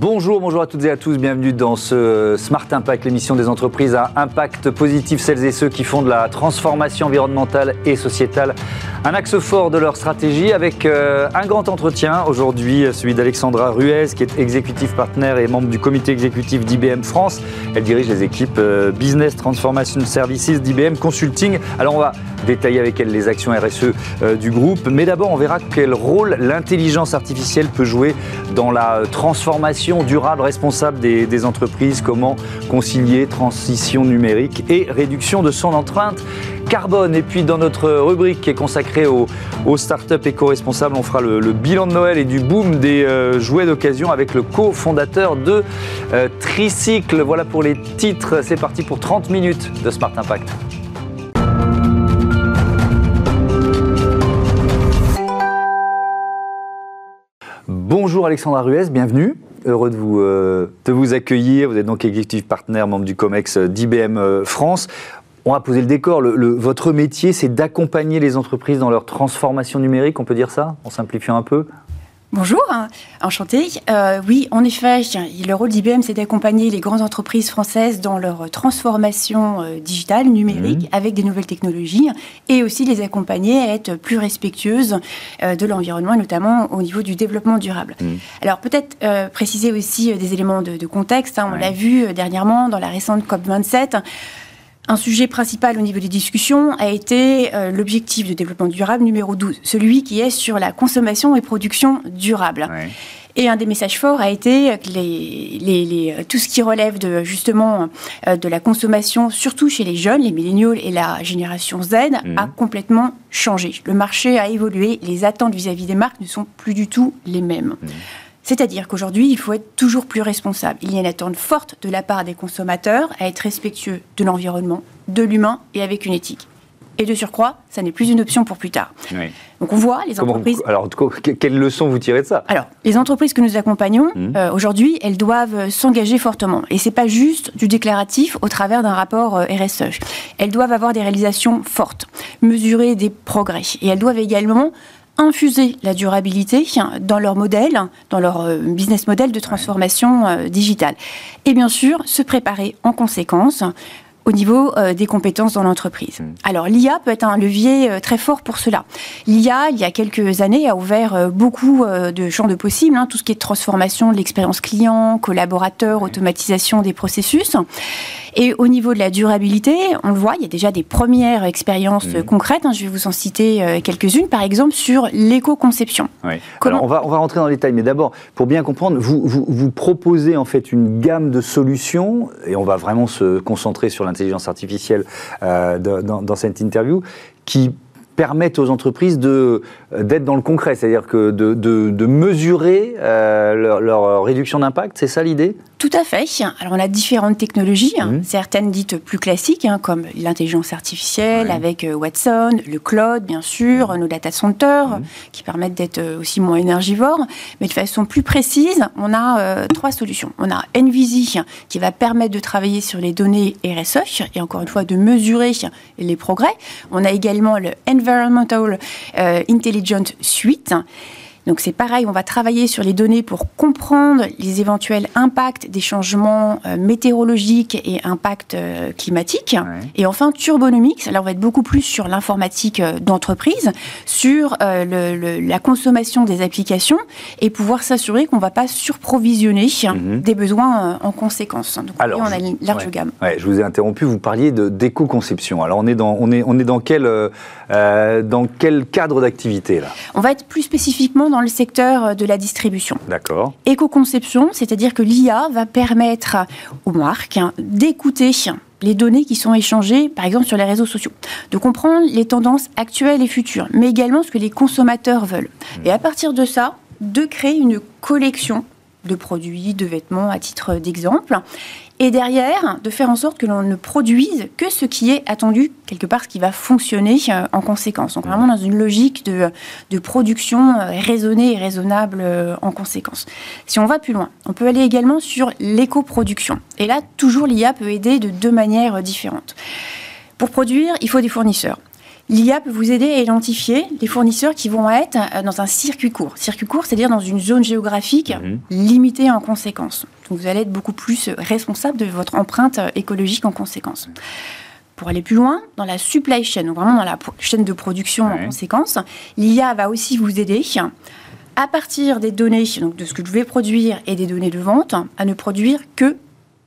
Bonjour, bonjour à toutes et à tous, bienvenue dans ce Smart Impact, l'émission des entreprises à impact positif, celles et ceux qui font de la transformation environnementale et sociétale un axe fort de leur stratégie avec euh, un grand entretien aujourd'hui, celui d'Alexandra Ruez qui est exécutive partenaire et membre du comité exécutif d'IBM France. Elle dirige les équipes euh, Business Transformation Services d'IBM Consulting. Alors on va détailler avec elle les actions RSE euh, du groupe, mais d'abord on verra quel rôle l'intelligence artificielle peut jouer dans la transformation durable responsable des, entreprises, comment concilier transition numérique et réduction de son empreinte carbone. Et puis dans notre rubrique qui est consacrée aux, startups éco-responsables, on fera le, bilan de Noël et du boom des euh, jouets d'occasion avec le cofondateur de euh, Tricycle. Voilà pour les titres. C'est parti pour 30 minutes de Smart Impact. Bonjour Alexandra Ruez, bienvenue. Heureux de vous, euh, de vous accueillir. Vous êtes donc exécutif partenaire, membre du COMEX d'IBM France. On va poser le décor. votre métier, c'est d'accompagner les entreprises dans leur transformation numérique, on peut dire ça, en simplifiant un peu Bonjour, hein. enchanté. Euh, oui, en effet, le rôle d'IBM, c'est d'accompagner les grandes entreprises françaises dans leur transformation euh, digitale, numérique, mmh. avec des nouvelles technologies, et aussi les accompagner à être plus respectueuses euh, de l'environnement, notamment au niveau du développement durable. Mmh. Alors peut-être préciser aussi des éléments de, contexte. Hein. on l'a vu dernièrement dans la récente COP27. Un sujet principal au niveau des discussions a été euh, l'objectif de développement durable numéro 12, celui qui est sur la consommation et production durable. Et un des messages forts a été que les, tout ce qui relève de, justement euh, de la consommation, surtout chez les jeunes, les milléniaux et la génération Z, mmh. a complètement changé. Le marché a évolué, les attentes vis-à-vis des marques ne sont plus du tout les mêmes. Mmh. C'est-à-dire qu'aujourd'hui, il faut être toujours plus responsable. Il y a une attente forte de la part des consommateurs à être respectueux de l'environnement, de l'humain et avec une éthique. Et de surcroît, ça n'est plus une option pour plus tard. Donc on voit les entreprises. alors, quelle leçon vous tirez de ça? Alors, les entreprises que nous accompagnons mmh. euh, aujourd'hui, elles doivent s'engager fortement. Et c'est pas juste du déclaratif au travers d'un rapport euh, RSE. Elles doivent avoir des réalisations fortes, mesurer des progrès. Et elles doivent également infuser la durabilité dans leur modèle, dans leur euh, business model de transformation euh, digitale. Et bien sûr, se préparer en conséquence au niveau euh, des compétences dans l'entreprise. Mmh. Alors l'IA peut être un levier très fort pour cela. L'IA, il y a quelques années, a ouvert beaucoup de champs de possibles, hein, tout ce qui est transformation de l'expérience client, collaborateur, automatisation des processus. Et au niveau de la durabilité, on le voit, il y a déjà des premières expériences mmh. concrètes. Hein, je vais vous en citer euh, quelques-unes, par exemple sur l'éco-conception. Oui. On va, on va rentrer dans les détails, mais d'abord, pour bien comprendre, vous, vous, vous, proposez en fait une gamme de solutions, et on va vraiment se concentrer sur l'intelligence artificielle euh, dans cette interview, qui permettent aux entreprises de, d'être dans le concret, c'est-à-dire que de, de, mesurer euh, leur, leur, réduction d'impact, c'est ça l'idée? Tout à fait. Alors on a différentes technologies, hein. mmh. certaines dites plus classiques, hein, comme l'intelligence artificielle avec euh, Watson, le cloud bien sûr, mmh. nos data centers, mmh. qui permettent d'être euh, aussi moins énergivores. Mais de façon plus précise, on a trois solutions. On a NVISI qui va permettre de travailler sur les données RSE et encore une fois de mesurer les progrès. On a également le Environment Environmental euh, Intelligent Suite. Donc c'est pareil, on va travailler sur les données pour comprendre les éventuels impacts des changements euh, météorologiques et impacts euh, climatiques. Et enfin, Turbonomics, là on va être beaucoup plus sur l'informatique d'entreprise, sur la consommation des applications et pouvoir s'assurer qu'on ne va pas surprovisionner mhm. des besoins en conséquence. Donc Alors, on a une large gamme. je vous ai interrompu, vous parliez d'éco-conception. Alors on est dans, on est, on est dans quel euh, dans quel cadre d'activité là? On va être plus spécifiquement dans le secteur de la distribution. D'accord. Éco-conception, c'est-à-dire que l'IA va permettre aux marques d'écouter les données qui sont échangées, par exemple, sur les réseaux sociaux, de comprendre les tendances actuelles et futures, mais également ce que les consommateurs veulent. Hmm. Et à partir de ça, de créer une collection de produits, de vêtements, à titre d'exemple, et derrière, de faire en sorte que l'on ne produise que ce qui est attendu, quelque part, ce qui va fonctionner euh, en conséquence. Donc vraiment dans une logique de, de production euh, raisonnée et raisonnable euh, en conséquence. Si on va plus loin, on peut aller également sur l'éco-production. Et là, toujours l'IA peut aider de deux manières différentes. Pour produire, il faut des fournisseurs. L'IA peut vous aider à identifier les fournisseurs qui vont être euh, dans un circuit court. Circuit court, c'est-à-dire dans une zone géographique mhm. limitée en conséquence. Donc vous allez être beaucoup plus responsable de votre empreinte euh, écologique en conséquence. Pour aller plus loin, dans la supply chain, donc vraiment dans la chaîne de production en conséquence, l'IA va aussi vous aider à partir des données, donc de ce que je vais produire et des données de vente, à ne produire que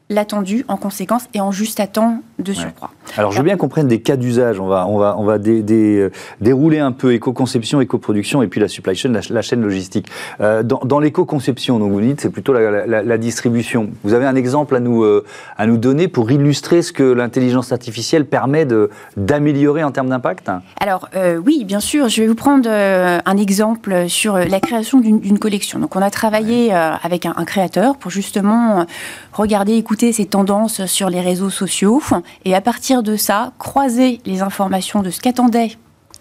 l'attendu en conséquence et en juste à temps de surcroît. Alors, je veux bien qu'on prenne des cas d'usage. On va, on va, on va euh, dérouler un peu éco-conception, éco-production et puis la supply chain, la, chaîne logistique. Euh, dans, l'éco-conception, donc vous dites, c'est plutôt la, distribution. Vous avez un exemple à nous, euh, à nous donner pour illustrer ce que l'intelligence artificielle permet d'améliorer en termes d'impact? Alors, oui, bien sûr. Je vais vous prendre un exemple sur la création d'une collection. Donc, on a travaillé avec un, un, créateur pour justement regarder, écouter ces tendances sur les réseaux sociaux et à partir de ça, croiser les informations de ce qu'attendaient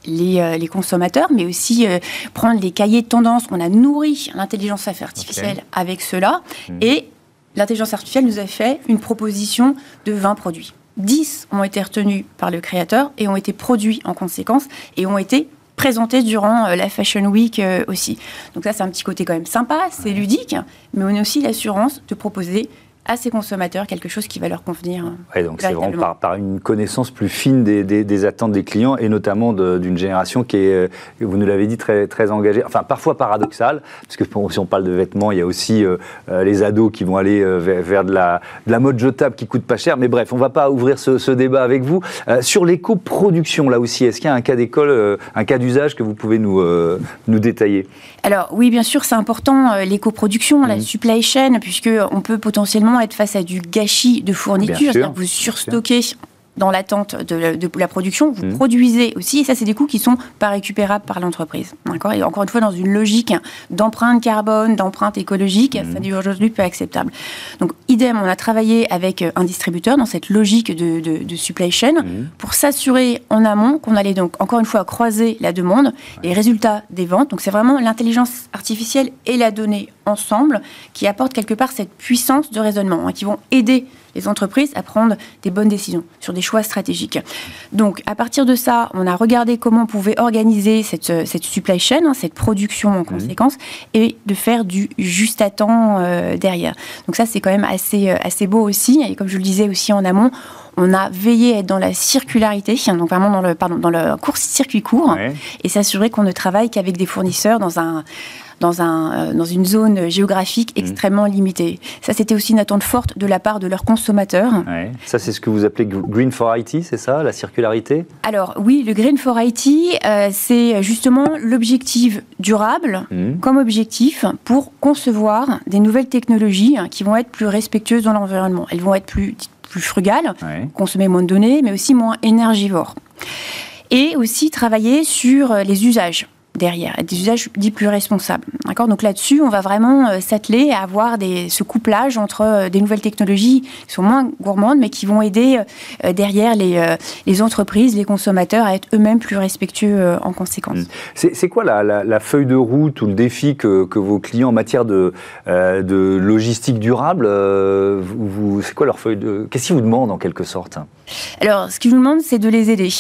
les, euh, consommateurs, mais aussi euh, prendre les cahiers de tendance qu'on a nourri l'intelligence artificielle avec cela. Hmm. Et l'intelligence artificielle nous a fait une proposition de 20 produits. 10 ont été retenus par le créateur et ont été produits en conséquence et ont été présentés durant euh, la Fashion Week aussi. Donc ça, c'est un petit côté quand même sympa, c'est ludique, mais on a aussi l'assurance de proposer à ces consommateurs quelque chose qui va leur convenir. Ouais, donc c'est vraiment par, une connaissance plus fine des, attentes des clients et notamment d'une génération qui est, euh, vous nous l'avez dit, très, très engagée, enfin parfois paradoxale, parce que si on parle de vêtements, il y a aussi euh, euh, les ados qui vont aller vers, de, la, de, la, mode jetable qui coûte pas cher, mais bref, on va pas ouvrir ce, débat avec vous. sur l'éco-production, là aussi, est-ce qu'il y a un cas d'école, un cas d'usage que vous pouvez nous, nous détailler? Alors oui, bien sûr, c'est important, l'éco-production, la mmh. supply chain, puisqu'on peut potentiellement être face à du gâchis de fourniture, c'est-à-dire vous surstockez dans l'attente de, de, la production, vous mmh. produisez aussi, et ça, c'est des coûts qui sont pas récupérables par l'entreprise. D'accord? Et encore une fois, dans une logique d'empreinte carbone, d'empreinte écologique, mmh. ça n'est aujourd'hui pas acceptable. Donc, idem, on a travaillé avec un distributeur dans cette logique de, de supply chain mmh. pour s'assurer en amont qu'on allait donc, encore une fois, croiser la demande, les résultats des ventes. Donc, c'est vraiment l'intelligence artificielle et la donnée ensemble qui apportent quelque part cette puissance de raisonnement, hein, qui vont aider les entreprises à prendre des bonnes décisions sur des choix stratégiques. Donc, à partir de ça, on a regardé comment on pouvait organiser cette, euh, cette supply chain, hein, cette production en mmh. conséquence, et de faire du juste à temps euh, derrière. Donc ça, c'est quand même assez, euh, assez beau aussi. Et comme je le disais aussi en amont, on a veillé à être dans la circularité, donc vraiment dans le, pardon, dans le court-circuit court, et s'assurer qu'on ne travaille qu'avec des fournisseurs dans un dans, un, euh, dans une zone géographique mmh. extrêmement limitée. Ça, c'était aussi une attente forte de la part de leurs consommateurs. Ça, c'est ce que vous appelez Green for IT, c'est ça, la circularité? Alors oui, le Green for IT, euh, c'est justement l'objectif durable mmh. comme objectif pour concevoir des nouvelles technologies qui vont être plus respectueuses dans l'environnement. Elles vont être plus, plus frugales, consommer moins de données, mais aussi moins énergivores. Et aussi travailler sur les usages derrière, des usages dits plus responsables. D'accord? Donc là-dessus, on va vraiment euh, s'atteler à avoir des, ce couplage entre euh, des nouvelles technologies qui sont moins gourmandes, mais qui vont aider euh, derrière les, les, entreprises, les consommateurs à être eux-mêmes plus respectueux en conséquence. Mmh. C'est quoi la, la, feuille de route ou le défi que, que vos clients en matière de, de logistique durable, vous, c'est quoi leur feuille de... Qu'est-ce qu'ils vous demandent en quelque sorte? Alors, ce qu'ils vous demandent, c'est de les aider.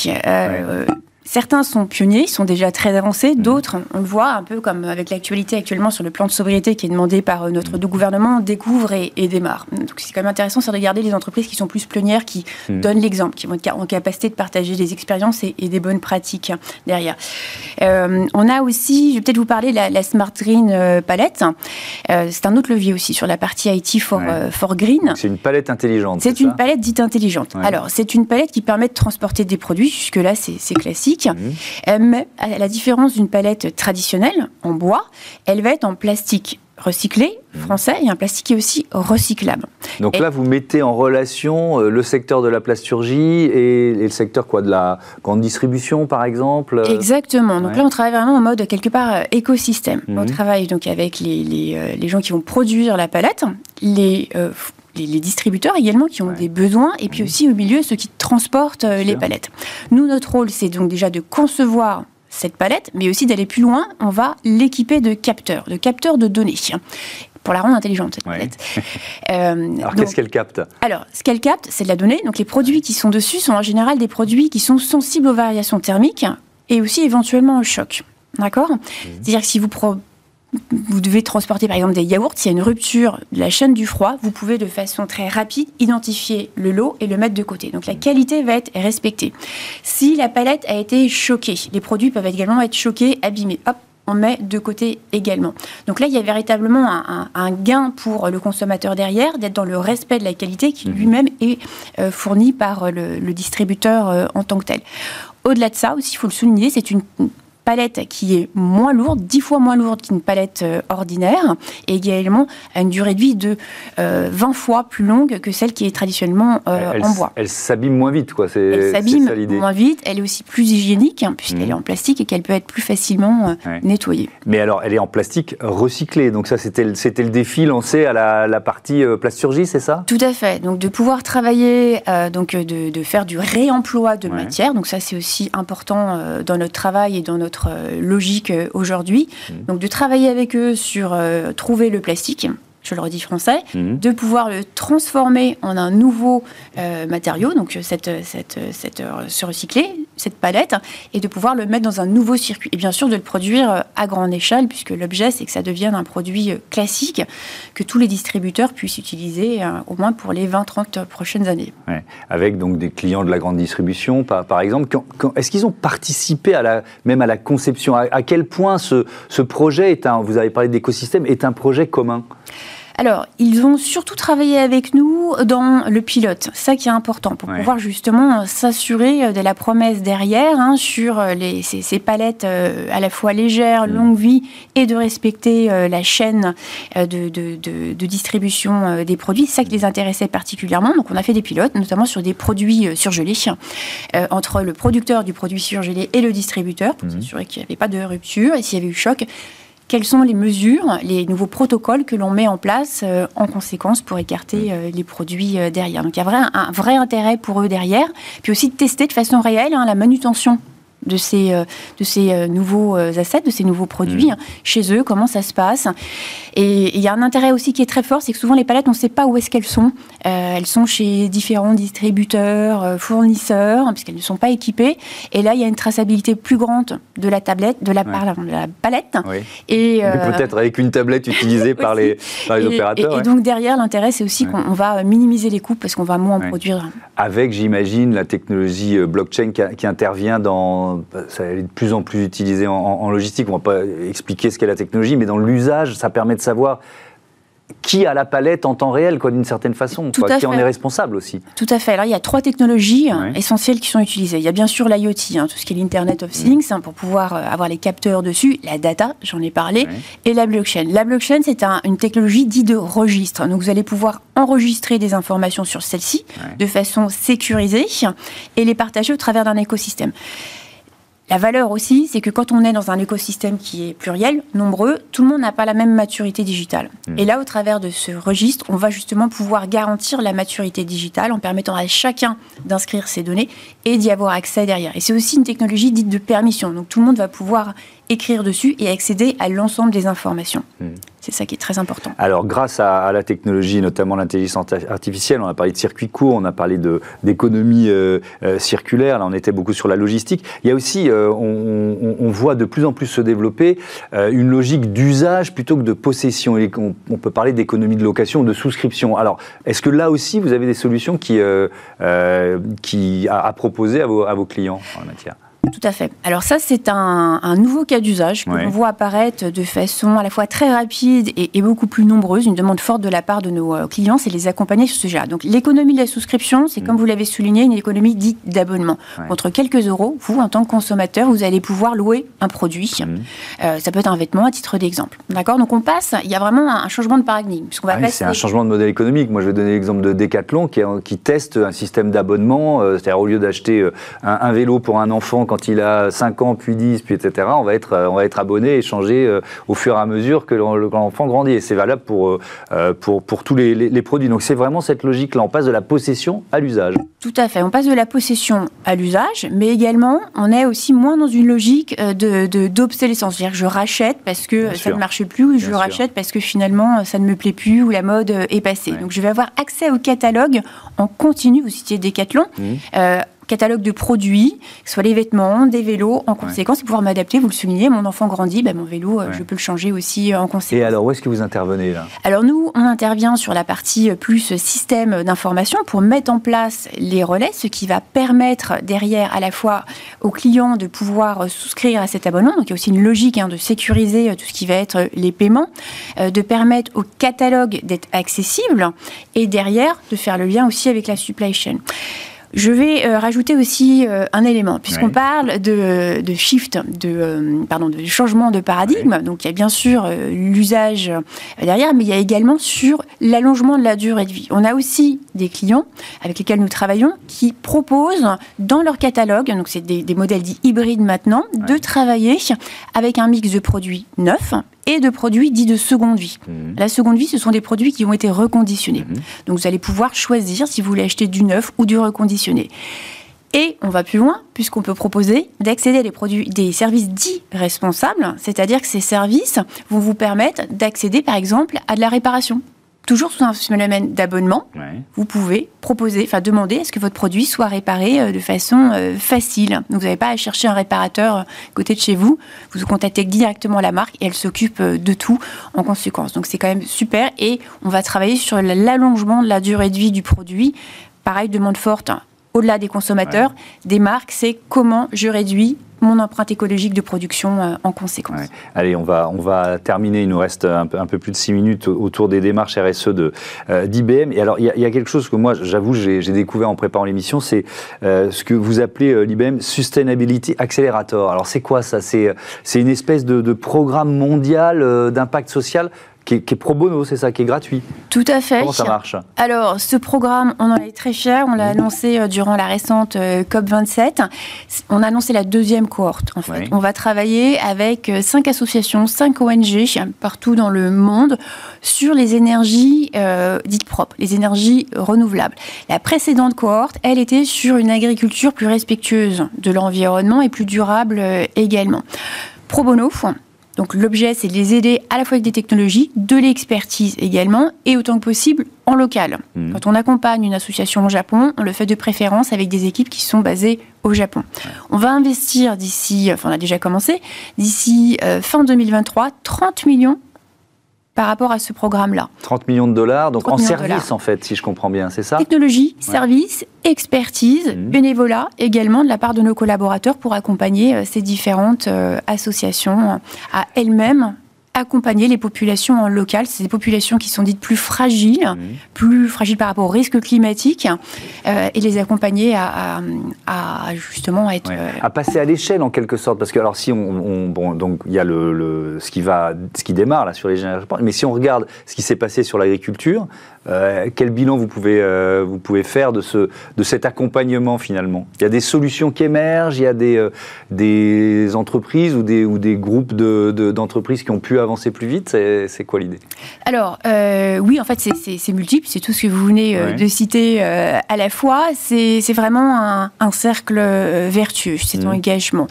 Certains sont pionniers, sont déjà très avancés, mmh. d'autres, on le voit un peu comme avec l'actualité actuellement sur le plan de sobriété qui est demandé par euh, notre mmh. gouvernement, découvrent et, et démarrent. Donc c'est quand même intéressant, c'est de regarder les entreprises qui sont plus pionnières, qui mmh. donnent l'exemple, qui vont être en capacité de partager des expériences et, des bonnes pratiques derrière. Euh, on a aussi, je vais peut-être vous parler de la, Smart Green euh, palette. c'est un autre levier aussi sur la partie IT for, for Green. C'est une palette intelligente. C'est une palette dite intelligente. Alors, c'est une palette qui permet de transporter des produits, jusque-là c'est classique euh, mais à la différence d'une palette traditionnelle en bois, elle va être en plastique recyclé français et un plastique qui est aussi recyclable. Donc là, vous mettez en relation euh, le secteur de la plasturgie et, le secteur quoi, de la grande distribution, par exemple Exactement. Donc là, on travaille vraiment en mode quelque part euh, écosystème. On mhm. travaille donc avec les, les, gens qui vont produire la palette, les les, distributeurs également qui ont des besoins, et puis mhm. aussi au milieu ceux qui transportent euh, les palettes. Nous, notre rôle, c'est donc déjà de concevoir cette palette, mais aussi d'aller plus loin, on va l'équiper de capteurs, de capteurs de données pour la rendre intelligente, cette palette. alors, qu'est-ce qu'elle capte? Alors, ce qu'elle capte, c'est de la donnée. Donc, les produits qui sont dessus sont en général des produits qui sont sensibles aux variations thermiques et aussi éventuellement au choc. D'accord? Mmh. C'est-à-dire que si vous vous devez transporter par exemple des yaourts, s'il y a une rupture de la chaîne du froid, vous pouvez de façon très rapide identifier le lot et le mettre de côté. Donc la qualité va être respectée. Si la palette a été choquée, les produits peuvent également être choqués, abîmés. Hop, on met de côté également. Donc là, il y a véritablement un, gain pour le consommateur derrière, d'être dans le respect de la qualité qui mmh. lui-même est euh, fourni par le, distributeur euh, en tant que tel. Au-delà de ça, aussi, il faut le souligner, c'est une palette qui est moins lourde, dix fois moins lourde qu'une palette euh, ordinaire, et également une durée de vie de 20 euh, fois plus longue que celle qui est traditionnellement euh, en bois. Elle s'abîme moins vite, quoi. Elle s'abîme moins vite, elle est aussi plus hygiénique, hein, puisqu'elle est mmh. en plastique et qu'elle peut être plus facilement nettoyée. Mais alors, elle est en plastique recyclé, donc ça, c'était le défi lancé à la, partie plasturgie, c'est ça? Tout à fait. Donc, de pouvoir travailler, donc de, faire du réemploi de matière, donc ça, c'est aussi important dans notre travail et dans notre euh, logique euh, aujourd'hui. Mmh. Donc de travailler avec eux sur euh, trouver le plastique je le redis français, mmh. de pouvoir le transformer en un nouveau matériau, donc cette, cette, cette, se recycler, cette palette, et de pouvoir le mettre dans un nouveau circuit. Et bien sûr de le produire à grande échelle, puisque l'objet c'est que ça devienne un produit classique que tous les distributeurs puissent utiliser au moins pour les 20-30 prochaines années. Avec donc des clients de la grande distribution, par, par exemple. Est-ce qu'ils ont participé à la, même à la conception? À, quel point ce, ce projet est un, vous avez parlé d'écosystème, est un projet commun? Alors, ils ont surtout travaillé avec nous dans le pilote, ça qui est important, pour pouvoir justement s'assurer de la promesse derrière hein, sur euh, les, ces, palettes euh, à la fois légères, mm. longue vie, et de respecter euh, la chaîne de, de, distribution des produits. Ça qui les intéressait particulièrement. Donc, on a fait des pilotes, notamment sur des produits surgelés, entre le producteur du produit surgelé et le distributeur, pour mm. s'assurer qu'il n'y avait pas de rupture, et s'il y avait eu choc, quelles sont les mesures, les nouveaux protocoles que l'on met en place euh, en conséquence pour écarter euh, les produits euh, derrière. Donc il y a vrai, un, vrai intérêt pour eux derrière, puis aussi de tester de façon réelle hein, la manutention de ces, euh, de ces euh, nouveaux euh, assets, de ces nouveaux produits mmh. chez eux, comment ça se passe. Et il y a un intérêt aussi qui est très fort, c'est que souvent les palettes, on ne sait pas où est-ce qu'elles sont. elles sont chez différents distributeurs, fournisseurs, puisqu'elles ne sont pas équipées. Et là, il y a une traçabilité plus grande de la tablette, de la, de la palette. Et peut-être avec une tablette utilisée par les, par les opérateurs. Et, donc derrière, l'intérêt, c'est aussi qu'on va minimiser les coûts parce qu'on va moins en produire. Avec, j'imagine, la technologie blockchain qui intervient dans ça est de plus en plus utilisé en, logistique. On ne va pas expliquer ce qu'est la technologie, mais dans l'usage, ça permet de savoir qui a la palette en temps réel, quoi, d'une certaine façon, Tout qui en est responsable aussi. Tout à fait. Alors, il y a trois technologies hein, essentielles qui sont utilisées. Il y a bien sûr l'IoT, hein, tout ce qui est l'Internet of mm. Things, hein, pour pouvoir euh, avoir les capteurs dessus, la data, j'en ai parlé, et la blockchain. La blockchain, c'est une technologie dite de registre. Donc, vous allez pouvoir enregistrer des informations sur celle-ci de façon sécurisée et les partager au travers d'un écosystème. La valeur aussi, c'est que quand on est dans un écosystème qui est pluriel, nombreux, tout le monde n'a pas la même maturité digitale. Hmm. Et là, au travers de ce registre, on va justement pouvoir garantir la maturité digitale en permettant à chacun d'inscrire ses données et d'y avoir accès derrière. Et c'est aussi une technologie dite de permission. Donc tout le monde va pouvoir écrire dessus et accéder à l'ensemble des informations. Hmm. C'est ça qui est très important. Alors, grâce à, la technologie, notamment l'intelligence artificielle, on a parlé de circuits courts, on a parlé d'économie euh, euh, circulaire, là on était beaucoup sur la logistique. Il y a aussi, euh, on, voit de plus en plus se développer une logique d'usage plutôt que de possession. On, peut parler d'économie de location de souscription. Alors, est-ce que là aussi, vous avez des solutions qui, qui à, proposer à vos clients en la matière? Tout à fait. Alors ça, c'est un, nouveau cas d'usage que l'on voit apparaître de façon à la fois très rapide et, beaucoup plus nombreuse. Une demande forte de la part de nos euh, clients, c'est les accompagner sur ce sujet-là. Donc l'économie de la souscription, c'est comme mm. vous l'avez souligné, une économie dite d'abonnement. Contre quelques euros, vous, en tant que consommateur, vous allez pouvoir louer un produit. Mm. Euh, ça peut être un vêtement à titre d'exemple. D'accord? Donc on passe, il y a vraiment un, changement de paradigme. Ah c'est un changement de modèle économique. Moi, je vais donner l'exemple de Decathlon qui, qui, teste un système d'abonnement. Euh, c'est-à-dire au lieu d'acheter un, un, vélo pour un enfant quand il a 5 ans, puis 10, puis etc., on va être, on va être abonné et changer au fur et à mesure que l'enfant grandit. Et c'est valable pour, pour, pour tous les, les produits. Donc c'est vraiment cette logique-là. On passe de la possession à l'usage. Tout à fait. On passe de la possession à l'usage, mais également, on est aussi moins dans une logique d'obsolescence. De, d'obsolescence. C'est-à-dire que je rachète parce que ça ne marche plus, ou je rachète parce que finalement, ça ne me plaît plus, ou la mode est passée. Donc je vais avoir accès au catalogue en continu. Vous citiez Decathlon. Mmh. Euh, catalogue de produits, que ce soit les vêtements, des vélos, en conséquence, et pouvoir m'adapter. Vous le soulignez, mon enfant grandit, ben, mon vélo, euh, je peux le changer aussi euh, en conséquence. Et alors, où est-ce que vous intervenez là? Alors nous, on intervient sur la partie euh, plus système d'information pour mettre en place les relais, ce qui va permettre derrière à la fois aux clients de pouvoir souscrire à cet abonnement. Donc il y a aussi une logique hein, de sécuriser tout ce qui va être les paiements, de permettre au catalogue d'être accessible et derrière de faire le lien aussi avec la supply chain. Je vais euh, rajouter aussi euh, un élément, puisqu'on parle de, de, shift, de, euh, pardon, de changement de paradigme. Donc il y a bien sûr l'usage derrière, mais il y a également sur l'allongement de la durée de vie. On a aussi des clients avec lesquels nous travaillons qui proposent dans leur catalogue, donc c'est des, des, modèles dits hybrides maintenant, de travailler avec un mix de produits neufs et de produits dits de seconde vie. Mhm. La seconde vie, ce sont des produits qui ont été reconditionnés. Mhm. Donc vous allez pouvoir choisir si vous voulez acheter du neuf ou du reconditionné. Et on va plus loin, puisqu'on peut proposer d'accéder à des, produits, des services dits responsables, c'est-à-dire que ces services vont vous permettre d'accéder, par exemple, à de la réparation toujours sous un phénomène d'abonnement, vous pouvez proposer, enfin demander à ce que votre produit soit réparé euh, de façon euh, facile. Donc vous n'avez pas à chercher un réparateur euh, côté de chez vous. Vous contactez directement la marque et elle s'occupe de tout en conséquence. Donc c'est quand même super et on va travailler sur l'allongement de la durée de vie du produit. Pareil, demande forte au-delà des consommateurs, des marques, c'est comment je réduis mon empreinte écologique de production euh, en conséquence. Allez, on va, on va terminer. Il nous reste un peu, un peu plus de six minutes autour des démarches RSE de, euh, d'IBM. Et alors, il y, a quelque chose que moi, j'avoue, j'ai, découvert en préparant l'émission, c'est euh, ce que vous appelez l'IBM Sustainability Accelerator. Alors, c'est quoi ça? C'est, une espèce de, de programme mondial d'impact social qui est, pro bono, c'est ça, qui est gratuit? Tout à fait. Comment ça marche? Alors, ce programme, on en est très fiers. On l'a annoncé euh, durant la récente euh, COP27. On a annoncé la deuxième cohorte, en fait. On va travailler avec euh, cinq associations, cinq ONG partout dans le monde sur les énergies dites propres, les énergies renouvelables. La précédente cohorte, elle était sur une agriculture plus respectueuse de l'environnement et plus durable également. Pro bono, donc l'objet, c'est de les aider à la fois avec des technologies, de l'expertise également, et autant que possible en local. Mmh. Quand on accompagne une association au Japon, on le fait de préférence avec des équipes qui sont basées au Japon. On va investir d'ici, enfin on a déjà commencé, d'ici euh, fin 2023, 30 millions par rapport à ce programme-là. 30 millions de dollars, donc en service en fait, si je comprends bien, c'est ça? Technologie, service, expertise, mmh. bénévolat également de la part de nos collaborateurs pour accompagner euh, ces différentes euh, associations à elles-mêmes accompagner les populations en local, ces populations qui sont dites plus fragiles, mmh. plus fragiles par rapport aux risques climatiques, euh, et les accompagner à, justement être euh, à passer à l'échelle en quelque sorte, parce que alors si on, bon donc il y a le, ce qui va ce qui démarre là sur les générations, mais si on regarde ce qui s'est passé sur l'agriculture, euh, quel bilan vous pouvez, euh, vous pouvez faire de, ce, de cet accompagnement finalement? Il y a des solutions qui émergent, il y a des, euh, des entreprises ou des, ou des groupes d'entreprises de, qui ont pu avancer plus vite? C'est quoi l'idée? Alors, oui, en fait, c'est multiple, c'est tout ce que vous venez de citer à la fois. C'est vraiment un, un, cercle vertueux, c'est un mmh. engagement.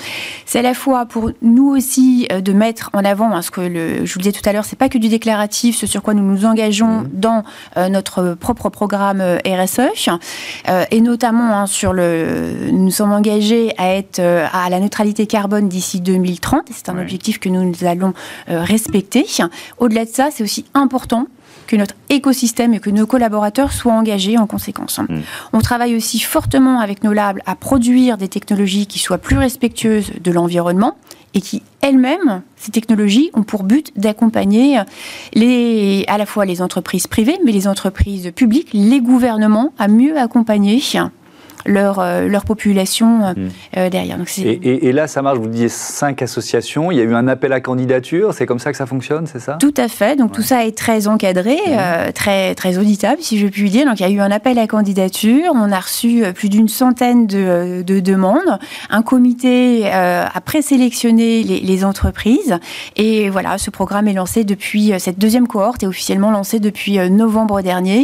C'est à la fois pour nous aussi de mettre en avant, hein, ce que le, je vous le disais tout à l'heure, c'est pas que du déclaratif, ce sur quoi nous nous engageons mmh. dans notre propre programme euh, RSE euh, et notamment hein, sur le, nous sommes engagés à être à la neutralité carbone d'ici 2030. C'est un objectif que nous, allons respecter. Au-delà de ça, c'est aussi important que notre écosystème et que nos collaborateurs soient engagés en conséquence. Mm. On travaille aussi fortement avec nos labs à produire des technologies qui soient plus respectueuses de l'environnement et qui elles-mêmes, ces technologies, ont pour but d'accompagner les, à la fois les entreprises privées, mais les entreprises publiques, les gouvernements à mieux accompagner leur, leur population hmm. derrière. Donc et, et, là, ça marche, vous disiez cinq associations, il y a eu un appel à candidature, c'est comme ça que ça fonctionne, c'est ça? Tout à fait, donc tout ça est très encadré, hmm. très, très auditable, si je puis dire. Donc il y a eu un appel à candidature, on a reçu plus d'une centaine de, de, demandes, un comité a présélectionné les, les entreprises, et voilà, ce programme est lancé depuis, cette deuxième cohorte est officiellement lancée depuis novembre dernier,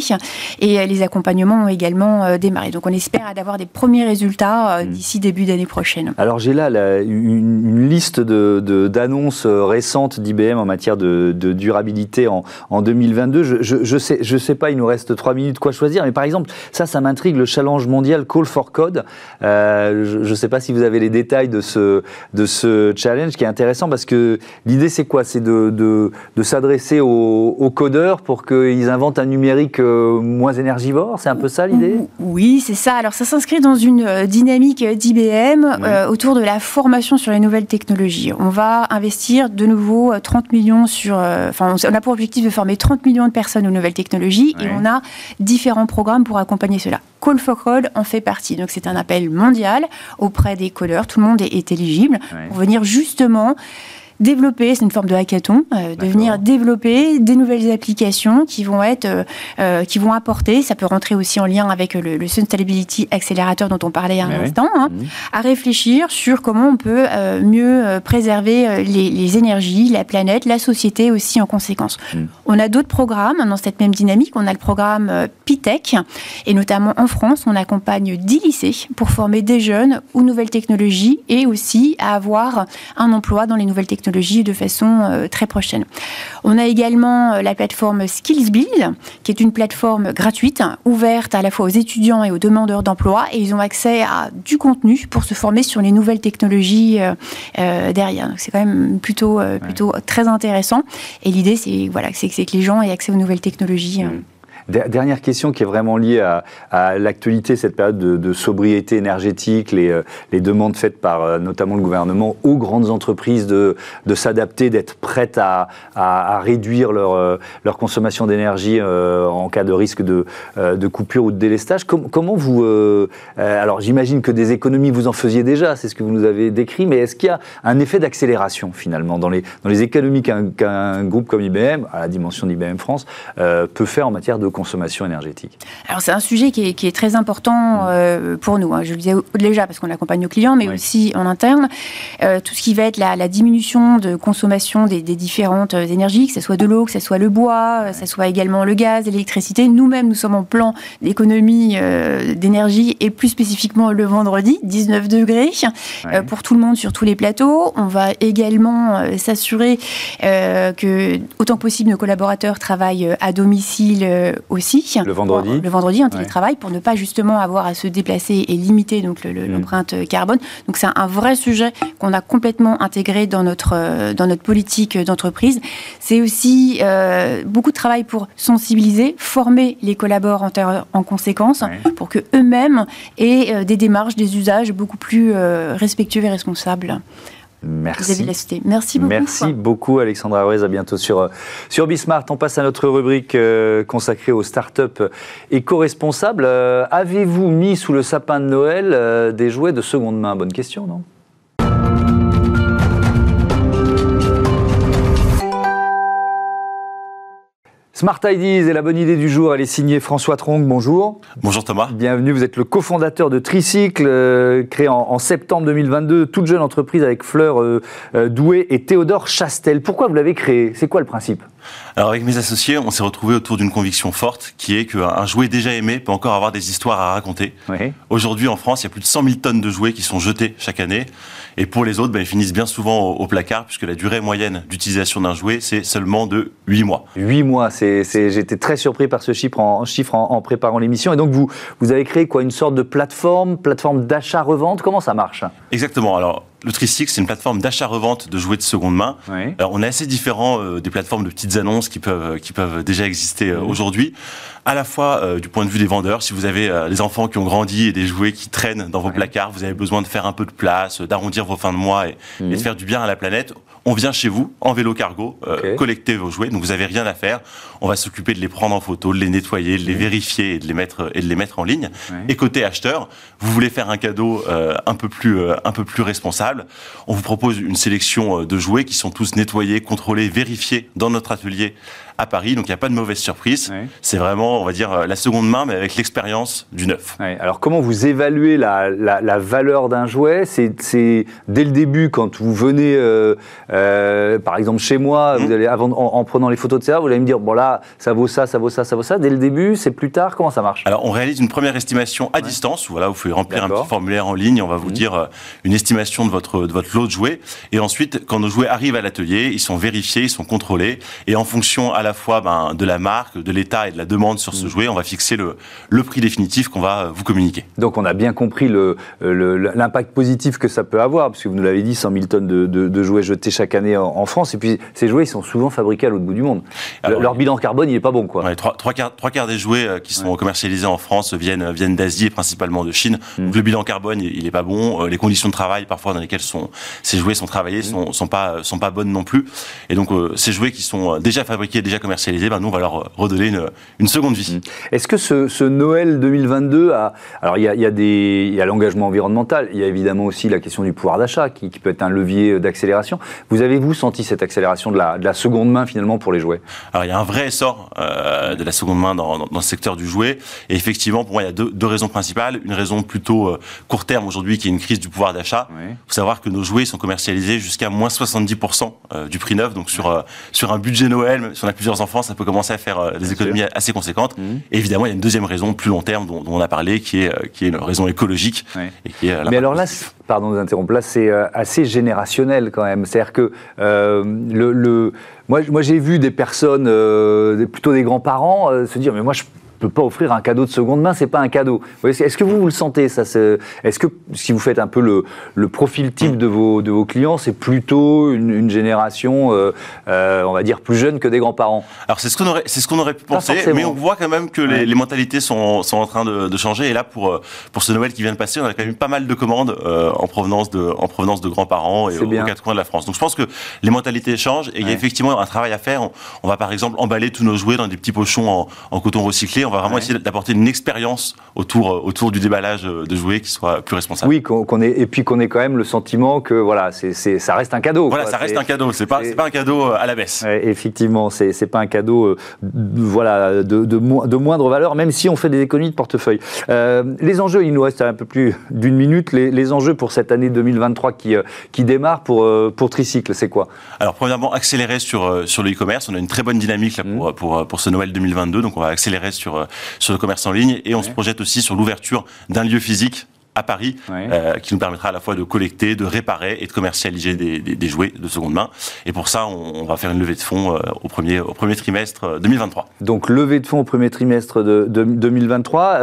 et les accompagnements ont également démarré. Donc on espère d'avoir des premiers résultats hmm. d'ici début d'année prochaine. Alors j'ai là une, liste d'annonces de, récentes d'IBM en matière de, durabilité en, en 2022. Je, je, je, sais, je sais pas, il nous reste trois minutes quoi choisir, mais par exemple, ça, ça m'intrigue, le challenge mondial Call for Code. Euh, je ne sais pas si vous avez les détails de ce, de ce challenge qui est intéressant parce que l'idée c'est quoi? C'est de, de, de s'adresser aux, aux, codeurs pour qu'ils inventent un numérique euh, moins énergivore? C'est un peu ça l'idée? Oui, c'est ça. Alors ça s'inscrit dans une euh, dynamique d'IBM autour de la formation sur les nouvelles technologies. On va investir de nouveau 30 millions sur... Enfin, on a pour objectif de former 30 millions de personnes aux nouvelles technologies et on a différents programmes pour accompagner cela. Call for Code en fait partie. Donc c'est un appel mondial auprès des codeurs. Tout le monde est, éligible pour venir justement développer, c'est une forme de hackathon, euh, de venir développer des nouvelles applications qui vont être, euh, euh, qui vont apporter, ça peut rentrer aussi en lien avec le, le Sustainability Accelerator dont on parlait un instant, hein, mmh. à réfléchir sur comment on peut mieux préserver les, les, énergies, la planète, la société aussi en conséquence. Mmh. On a d'autres programmes dans cette même dynamique. On a le programme PITEC et notamment en France, on accompagne 10 lycées pour former des jeunes aux nouvelles technologies et aussi à avoir un emploi dans les nouvelles technologies de façon euh, très prochaine. On a également euh, la plateforme SkillsBuild, qui est une plateforme gratuite, ouverte à la fois aux étudiants et aux demandeurs d'emploi, et ils ont accès à du contenu pour se former sur les nouvelles technologies euh, derrière. C'est quand même plutôt, plutôt très intéressant. Et l'idée, c'est voilà, c'est que les gens aient accès aux nouvelles technologies. Mmh. Dernière question qui est vraiment liée à, l'actualité, cette période de, sobriété énergétique, les, euh, les, demandes faites par euh, notamment le gouvernement aux grandes entreprises de, s'adapter, d'être prêtes à, réduire leur, euh, leur consommation d'énergie en cas de risque de, coupure ou de délestage. comment vous... alors j'imagine que des économies, vous en faisiez déjà, c'est ce que vous nous avez décrit, mais est-ce qu'il y a un effet d'accélération finalement dans les économies qu'un groupe comme IBM, à la dimension d'IBM France, peut faire en matière de consommation énergétique Alors c'est un sujet qui est, très important euh, pour nous. Hein. Je le disais déjà parce qu'on accompagne nos clients, mais aussi en interne. Euh, tout ce qui va être la, diminution de consommation des, différentes euh, énergies, que ce soit de l'eau, que ce soit le bois, que ce soit également le gaz, l'électricité. Nous-mêmes, nous sommes en plan d'économie d'énergie et plus spécifiquement le vendredi, 19 degrés pour tout le monde sur tous les plateaux. On va également s'assurer que autant que possible nos collaborateurs travaillent à domicile aussi. Le vendredi Le vendredi en télétravail pour ne pas justement avoir à se déplacer et limiter donc mm. l'empreinte carbone. Donc c'est un vrai sujet qu'on a complètement intégré dans notre, euh, dans notre politique d'entreprise. C'est aussi euh, beaucoup de travail pour sensibiliser, former les collaborateurs en conséquence pour que eux-mêmes aient euh, des démarches, des usages beaucoup plus respectueux et responsables. Merci. Merci beaucoup. Merci beaucoup, Alexandra Ruiz. À bientôt sur, euh, sur Bismart. On passe à notre rubrique euh, consacrée aux startups éco-responsables. Euh, avez-vous mis sous le sapin de Noël des jouets de seconde main? Bonne question, non? Smart Ideas est la bonne idée du jour. Elle est signée François Trong. Bonjour. Bonjour Thomas. Bienvenue. Vous êtes le cofondateur de Tricycle, euh, créé en, septembre 2022, toute jeune entreprise avec Fleur euh, euh, Doué et Théodore Chastel. Pourquoi vous l'avez créé? C'est quoi le principe? Alors avec mes associés, on s'est retrouvés autour d'une conviction forte qui est qu'un jouet déjà aimé peut encore avoir des histoires à raconter. Aujourd'hui en France, il y a plus de 100 000 tonnes de jouets qui sont jetés chaque année. Et pour les autres, ben, ils finissent bien souvent au, placard puisque la durée moyenne d'utilisation d'un jouet, c'est seulement de 8 mois. 8 mois, c'est, j'étais très surpris par ce chiffre en, chiffre en, préparant l'émission. Et donc vous, vous avez créé quoi? Une sorte de plateforme, plateforme d'achat-revente? Comment ça marche? Exactement. Alors le Tricycle, c'est une plateforme d'achat-revente de jouets de seconde main. Alors, on est assez différent euh, des plateformes de petites annonces qui peuvent, qui peuvent déjà exister euh, aujourd'hui. À la fois euh, du point de vue des vendeurs, si vous avez des enfants qui ont grandi et des jouets qui traînent dans vos placards, vous avez besoin de faire un peu de place, d'arrondir vos fins de mois et, et, de mhm. faire du bien à la planète. On vient chez vous en vélo cargo, collecter vos jouets, donc vous avez rien à faire. On va s'occuper de les prendre en photo, de les nettoyer, de les vérifier et de les mettre et de les mettre en ligne. Et côté acheteur, vous voulez faire un cadeau un peu plus un peu plus responsable on vous propose une sélection euh, de jouets qui sont tous nettoyés, contrôlés, vérifiés dans notre atelier à Paris, donc il n'y a pas de mauvaise surprise. C'est vraiment, on va dire, euh, la seconde main, mais avec l'expérience du neuf. Alors comment vous évaluez la, valeur d'un jouet? C'est dès le début, quand vous venez, euh, euh, par exemple chez moi, vous mmh. allez, avant, en, prenant les photos de ça, vous allez me dire, bon là, ça vaut ça, ça vaut ça, ça vaut ça. Dès le début, c'est plus tard, comment ça marche? Alors on réalise une première estimation à distance, où voilà, vous pouvez remplir un petit formulaire en ligne, on va vous mmh. dire une estimation de votre, de votre lot de jouets. Et ensuite, quand nos jouets arrivent à l'atelier, ils sont vérifiés, ils sont contrôlés, et en fonction à la fois ben, de la marque, de l'état et de la demande sur ce mm. jouet, on va fixer le, le prix définitif qu'on va vous communiquer. Donc on a bien compris l'impact positif que ça peut avoir, parce que vous nous l'avez dit, 100 000 tonnes de, de, jouets jetés chaque année en, France, et puis ces jouets, ils sont souvent fabriqués à l'autre bout du monde. leur bilan carbone, il n'est pas bon. Quoi. trois, trois, quarts, trois, quarts, des jouets euh, qui sont commercialisés en France viennent, viennent d'Asie et principalement de Chine. Mm. Donc le bilan carbone, il n'est pas bon. Euh, les conditions de travail, parfois, dans lesquelles sont, ces jouets sont travaillés, mm. sont, sont, pas, sont pas bonnes non plus. Et donc euh, ces jouets qui sont déjà fabriqués, déjà commercialisés, ben nous, on va leur redonner une, seconde vie. Mmh. Est-ce que ce, Noël 2022 a... Alors, il y a, y a l'engagement environnemental, il y a évidemment aussi la question du pouvoir d'achat, qui, peut être un levier d'accélération. Vous avez-vous senti cette accélération de la, de la, seconde main, finalement, pour les jouets? Alors, il y a un vrai essor euh, de la seconde main dans, dans, ce secteur du jouet. Et effectivement, pour moi, il y a deux, deux raisons principales. Une raison plutôt euh, court terme aujourd'hui, qui est une crise du pouvoir d'achat. Il faut savoir que nos jouets sont commercialisés jusqu'à moins 70% euh, du prix neuf. Donc, sur, sur un budget Noël, si on a plusieurs enfants, ça peut commencer à faire euh, des économies assez conséquentes. Mmh. Et évidemment, il y a une deuxième raison plus long terme dont, on a parlé, qui est, euh, qui est une raison écologique. Et qui est Mais alors là, pardon de vous interrompre, là c'est euh, assez générationnel quand même. C'est-à-dire que le, le, moi, moi j'ai vu des personnes, plutôt des grands-parents, se dire mais moi je peut pas offrir un cadeau de seconde main, c'est pas un cadeau. Est-ce que vous, vous le sentez ça Est-ce que si vous faites un peu le, le profil type de vos, de vos clients, c'est plutôt une, génération, euh, euh, on va dire, plus jeune que des grands-parents? Alors c'est ce qu'on aurait, c'est ce qu'on aurait pu penser, mais on voit quand même que les, les, mentalités sont, sont en train de, de, changer. Et là, pour euh, pour ce Noël qui vient de passer, on a quand même pas mal de commandes en provenance de en provenance de grands-parents et aux, quatre coins de la France. Donc je pense que les mentalités changent et il y a effectivement un travail à faire. On, on, va par exemple emballer tous nos jouets dans des petits pochons en, en coton recyclé on va vraiment essayer d'apporter une expérience autour, euh, autour du déballage euh, de jouets qui soit plus responsable. Oui, qu'on ait, et puis qu'on ait quand même le sentiment que voilà, c'est, ça reste un cadeau. Voilà, ça reste un cadeau. C'est pas, pas un cadeau euh, à la baisse. effectivement, c'est, c'est pas un cadeau, voilà, de, de, moindre valeur, même si on fait des économies de portefeuille. les enjeux, il nous reste un peu plus d'une minute. Les, enjeux pour cette année 2023 qui, qui démarre pour, pour Tricycle, c'est quoi? Alors, premièrement, accélérer sur, sur le e-commerce. On a une très bonne dynamique là, pour, mmh. pour, pour, ce Noël 2022, donc on va accélérer sur, euh, sur le commerce en ligne. Et on se projette aussi sur l'ouverture d'un lieu physique à Paris, euh, qui nous permettra à la fois de collecter, de réparer et de commercialiser des, des, jouets de seconde main. Et pour ça, on, va faire une levée de fonds euh, au, premier, au premier trimestre 2023. Euh, Donc levée de fonds au premier trimestre de, 2023.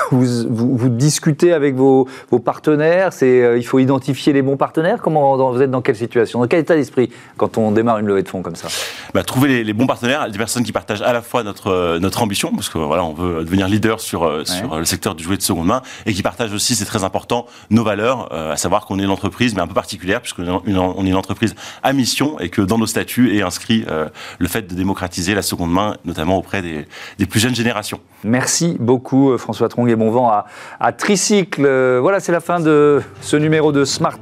vous, vous, discutez avec vos, vos partenaires. C'est il faut identifier les bons partenaires? Comment vous êtes dans quelle situation, dans quel état d'esprit quand on démarre une levée de fonds comme ça? Bah, Trouver les, bons partenaires, des personnes qui partagent à la fois notre notre ambition, parce que voilà, on veut devenir leader sur sur le secteur du jouet de seconde main, et qui partagent aussi cette très important, nos valeurs, euh, à savoir qu'on est une entreprise, mais un peu particulière, puisqu'on est une, entreprise à mission et que dans nos statuts est inscrit euh, le fait de démocratiser la seconde main, notamment auprès des, plus jeunes générations. Merci beaucoup, euh, François Trong, et bon vent à, Tricycle. Voilà, c'est la fin de ce numéro de Smart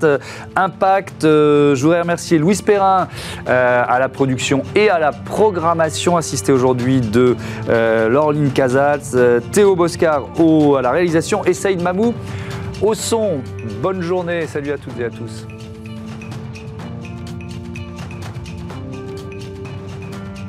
Impact. Je voudrais remercier Louis Perrin à la production et à la programmation assistée aujourd'hui de Laureline Casals, Théo Boscar à la réalisation et Saïd Mamou au son. Bonne journée, salut à toutes et à tous.